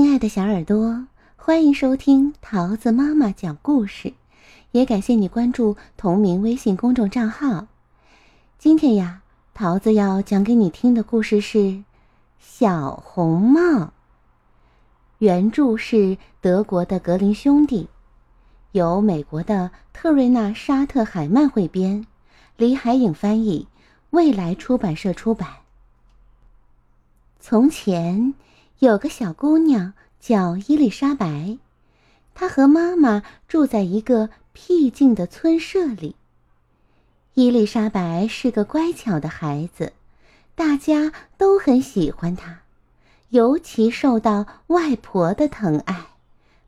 亲爱的小耳朵，欢迎收听桃子妈妈讲故事，也感谢你关注同名微信公众账号。今天呀，桃子要讲给你听的故事是《小红帽》。原著是德国的格林兄弟，由美国的特瑞娜·沙特海曼汇编，李海颖翻译，未来出版社出版。从前。有个小姑娘叫伊丽莎白，她和妈妈住在一个僻静的村舍里。伊丽莎白是个乖巧的孩子，大家都很喜欢她，尤其受到外婆的疼爱，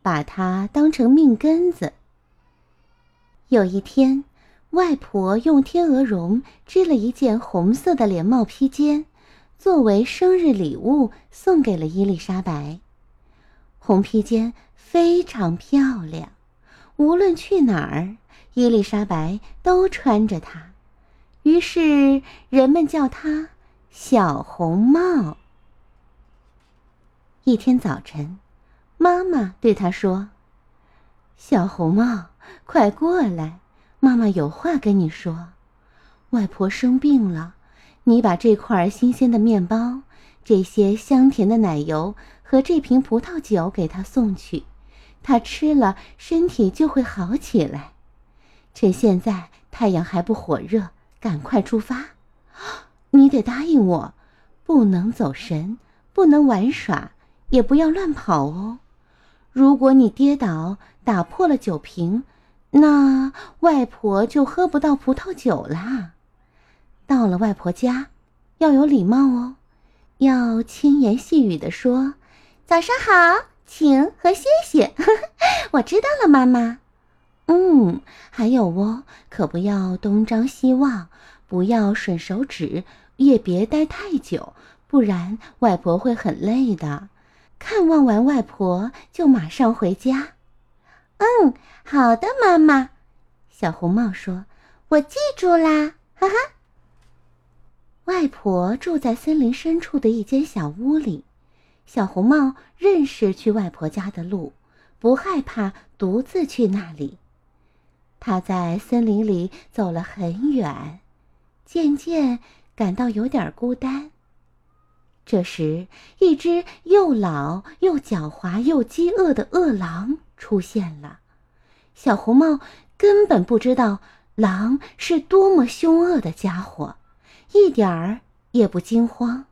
把她当成命根子。有一天，外婆用天鹅绒织了一件红色的连帽披肩。作为生日礼物送给了伊丽莎白，红披肩非常漂亮，无论去哪儿，伊丽莎白都穿着它，于是人们叫她小红帽。一天早晨，妈妈对她说：“小红帽，快过来，妈妈有话跟你说，外婆生病了。”你把这块新鲜的面包、这些香甜的奶油和这瓶葡萄酒给他送去，他吃了身体就会好起来。趁现在太阳还不火热，赶快出发。你得答应我，不能走神，不能玩耍，也不要乱跑哦。如果你跌倒打破了酒瓶，那外婆就喝不到葡萄酒啦。到了外婆家，要有礼貌哦，要轻言细语的说：“早上好，请和谢谢。”我知道了，妈妈。嗯，还有哦，可不要东张西望，不要吮手指，也别待太久，不然外婆会很累的。看望完外婆就马上回家。嗯，好的，妈妈。小红帽说：“我记住啦。”哈哈。外婆住在森林深处的一间小屋里，小红帽认识去外婆家的路，不害怕独自去那里。他在森林里走了很远，渐渐感到有点孤单。这时，一只又老又狡猾又饥饿的饿狼出现了。小红帽根本不知道狼是多么凶恶的家伙。一点儿也不惊慌。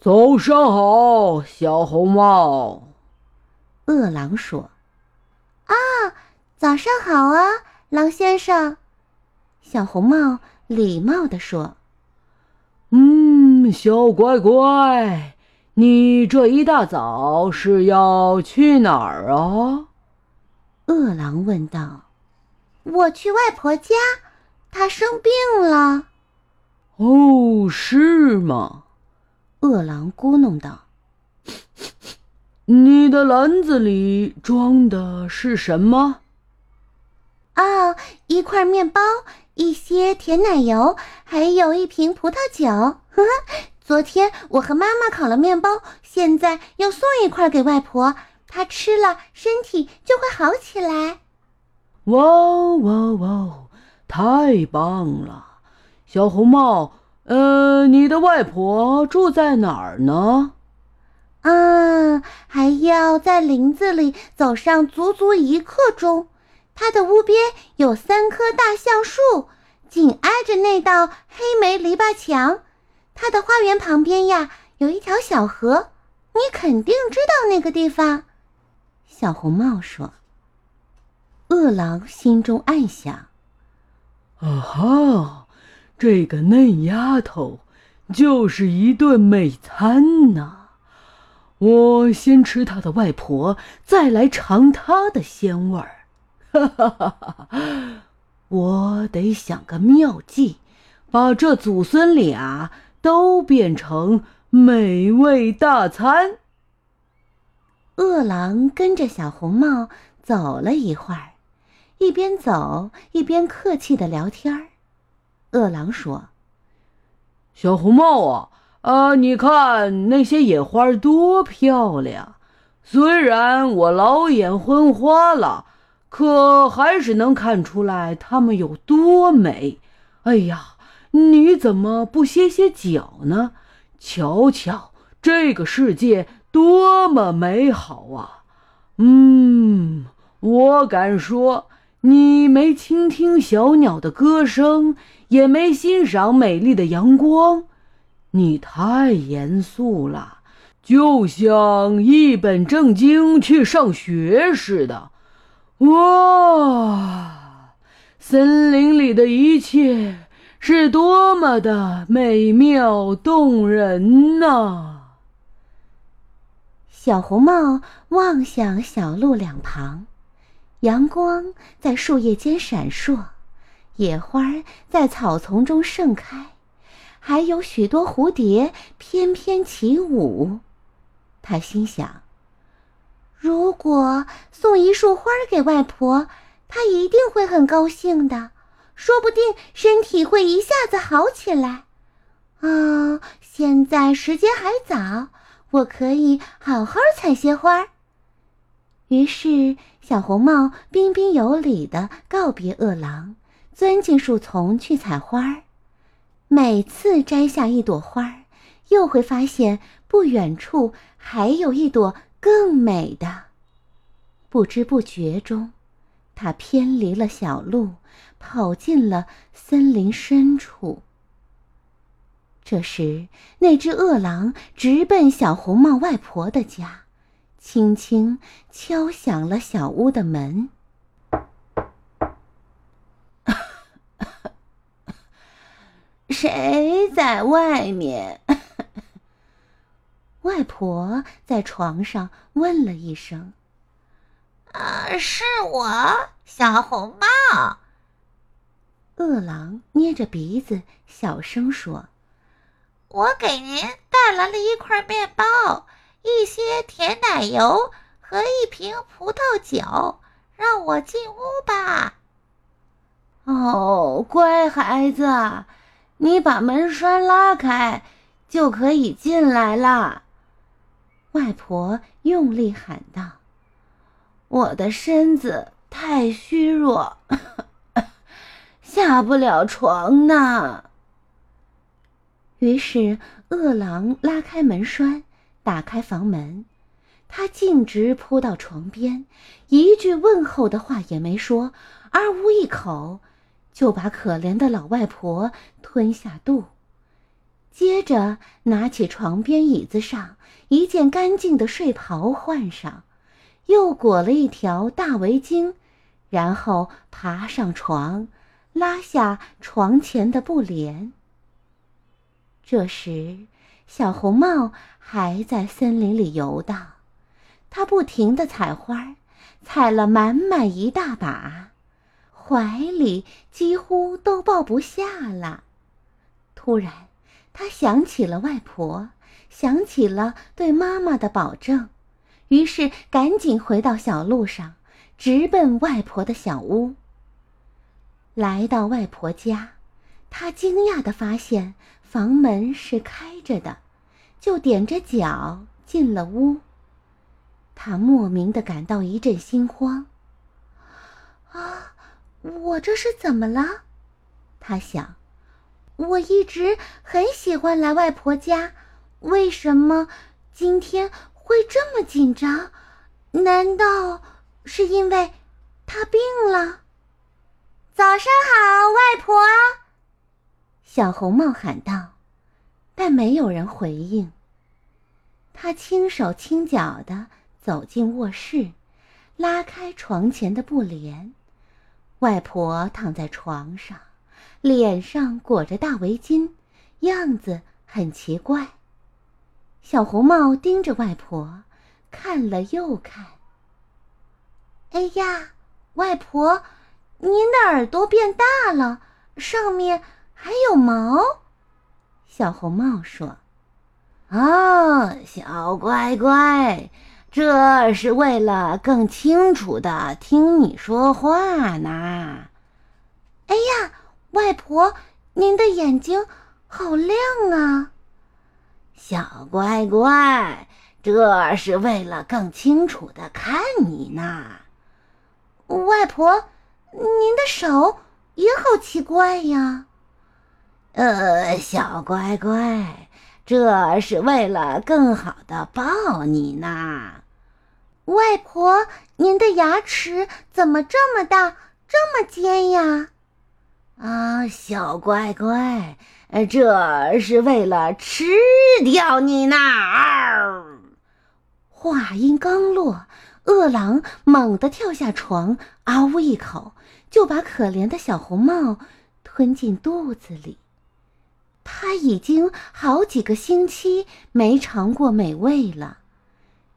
早上好，小红帽。饿狼说：“啊，早上好啊，狼先生。”小红帽礼貌地说：“嗯，小乖乖，你这一大早是要去哪儿啊？”饿狼问道。“我去外婆家，她生病了。”哦，是吗？饿狼咕哝道：“你的篮子里装的是什么？”“哦，一块面包，一些甜奶油，还有一瓶葡萄酒。呵呵，昨天我和妈妈烤了面包，现在要送一块给外婆，她吃了身体就会好起来。”“哇哇哇！太棒了！”小红帽，呃，你的外婆住在哪儿呢？啊，还要在林子里走上足足一刻钟。她的屋边有三棵大橡树，紧挨着那道黑莓篱笆墙。她的花园旁边呀，有一条小河，你肯定知道那个地方。小红帽说。饿狼心中暗想：啊哈。这个嫩丫头，就是一顿美餐呐！我先吃她的外婆，再来尝她的鲜味儿。哈哈哈哈我得想个妙计，把这祖孙俩都变成美味大餐。饿狼跟着小红帽走了一会儿，一边走一边客气的聊天儿。饿狼说：“小红帽啊，啊，你看那些野花多漂亮！虽然我老眼昏花了，可还是能看出来它们有多美。哎呀，你怎么不歇歇脚呢？瞧瞧这个世界多么美好啊！嗯，我敢说，你没倾听小鸟的歌声，也没欣赏美丽的阳光。你太严肃了，就像一本正经去上学似的。哇，森林里的一切是多么的美妙动人呐！小红帽望向小路两旁，阳光在树叶间闪烁，野花在草丛中盛开。还有许多蝴蝶翩翩起舞，他心想：如果送一束花给外婆，她一定会很高兴的，说不定身体会一下子好起来。啊，现在时间还早，我可以好好采些花。于是，小红帽彬彬有礼地告别饿狼，钻进树丛去采花儿。每次摘下一朵花儿，又会发现不远处还有一朵更美的。不知不觉中，他偏离了小路，跑进了森林深处。这时，那只饿狼直奔小红帽外婆的家，轻轻敲响了小屋的门。谁在外面？外婆在床上问了一声：“啊，是我，小红帽。”饿狼捏着鼻子小声说：“我给您带来了一块面包、一些甜奶油和一瓶葡萄酒，让我进屋吧。”哦，乖孩子。你把门栓拉开，就可以进来了。”外婆用力喊道，“我的身子太虚弱，下不了床呢。”于是饿狼拉开门栓，打开房门，他径直扑到床边，一句问候的话也没说，二呜一口。就把可怜的老外婆吞下肚，接着拿起床边椅子上一件干净的睡袍换上，又裹了一条大围巾，然后爬上床，拉下床前的布帘。这时，小红帽还在森林里游荡，他不停地采花，采了满满一大把。怀里几乎都抱不下了。突然，他想起了外婆，想起了对妈妈的保证，于是赶紧回到小路上，直奔外婆的小屋。来到外婆家，他惊讶地发现房门是开着的，就踮着脚进了屋。他莫名的感到一阵心慌。啊！我这是怎么了？他想，我一直很喜欢来外婆家，为什么今天会这么紧张？难道是因为她病了？早上好，外婆！小红帽喊道，但没有人回应。他轻手轻脚的走进卧室，拉开床前的布帘。外婆躺在床上，脸上裹着大围巾，样子很奇怪。小红帽盯着外婆，看了又看。哎呀，外婆，您的耳朵变大了，上面还有毛。小红帽说：“啊，小乖乖。”这是为了更清楚的听你说话呢。哎呀，外婆，您的眼睛好亮啊！小乖乖，这是为了更清楚的看你呢。外婆，您的手也好奇怪呀。呃，小乖乖，这是为了更好的抱你呢。外婆，您的牙齿怎么这么大，这么尖呀？啊，小乖乖，这是为了吃掉你呢！话音刚落，饿狼猛地跳下床，啊呜一口就把可怜的小红帽吞进肚子里。他已经好几个星期没尝过美味了。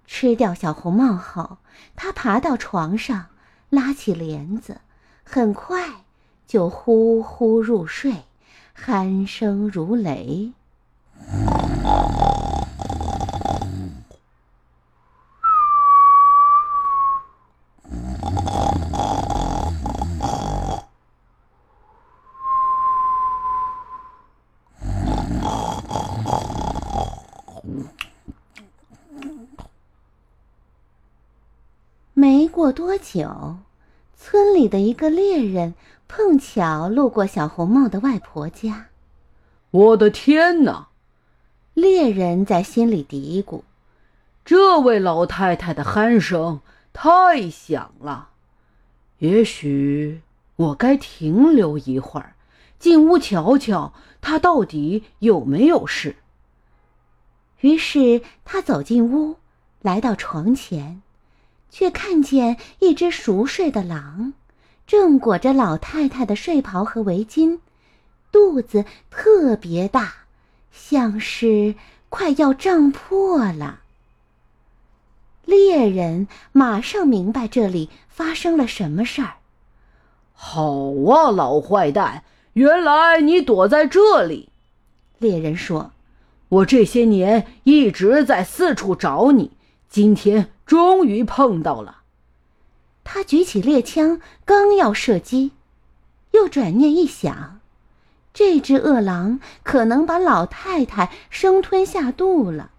吃掉小红帽后，他爬到床上，拉起帘子，很快就呼呼入睡，鼾声如雷。没过多久，村里的一个猎人碰巧路过小红帽的外婆家。我的天哪！猎人在心里嘀咕：“这位老太太的鼾声太响了，也许我该停留一会儿，进屋瞧瞧她到底有没有事。”于是他走进屋，来到床前。却看见一只熟睡的狼，正裹着老太太的睡袍和围巾，肚子特别大，像是快要胀破了。猎人马上明白这里发生了什么事儿。好啊，老坏蛋，原来你躲在这里。猎人说：“我这些年一直在四处找你，今天。”终于碰到了，他举起猎枪，刚要射击，又转念一想，这只饿狼可能把老太太生吞下肚了，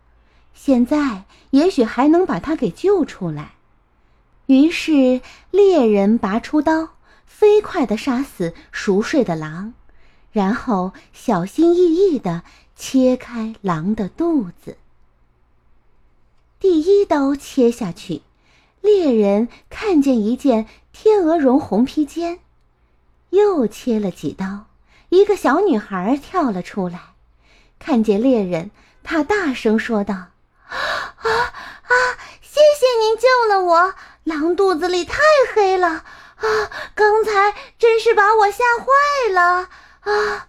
现在也许还能把它给救出来。于是猎人拔出刀，飞快地杀死熟睡的狼，然后小心翼翼地切开狼的肚子。第一刀切下去，猎人看见一件天鹅绒红披肩。又切了几刀，一个小女孩跳了出来，看见猎人，她大声说道：“ 啊啊！谢谢您救了我！狼肚子里太黑了啊！刚才真是把我吓坏了啊！”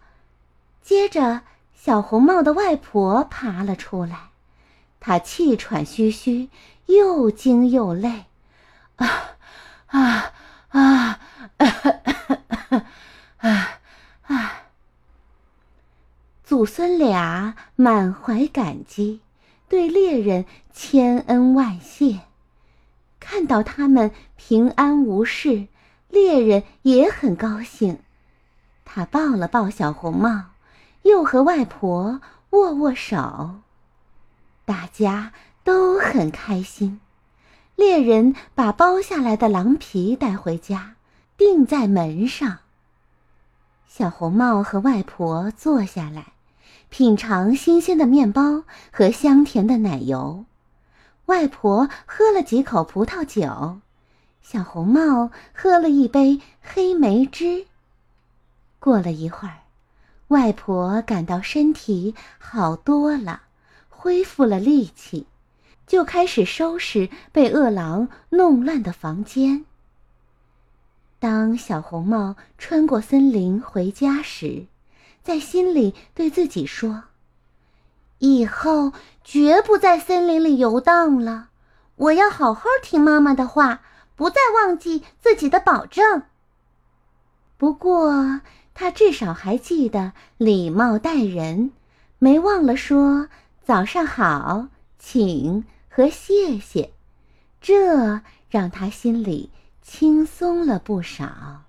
接着，小红帽的外婆爬了出来。他气喘吁吁，又惊又累，啊啊啊！啊！祖孙俩满怀感激，对猎人千恩万谢。看到他们平安无事，猎人也很高兴。他抱了抱小红帽，又和外婆握握手。大家都很开心。猎人把剥下来的狼皮带回家，钉在门上。小红帽和外婆坐下来，品尝新鲜的面包和香甜的奶油。外婆喝了几口葡萄酒，小红帽喝了一杯黑莓汁。过了一会儿，外婆感到身体好多了。恢复了力气，就开始收拾被饿狼弄乱的房间。当小红帽穿过森林回家时，在心里对自己说：“以后绝不在森林里游荡了，我要好好听妈妈的话，不再忘记自己的保证。”不过，他至少还记得礼貌待人，没忘了说。早上好，请和谢谢，这让他心里轻松了不少。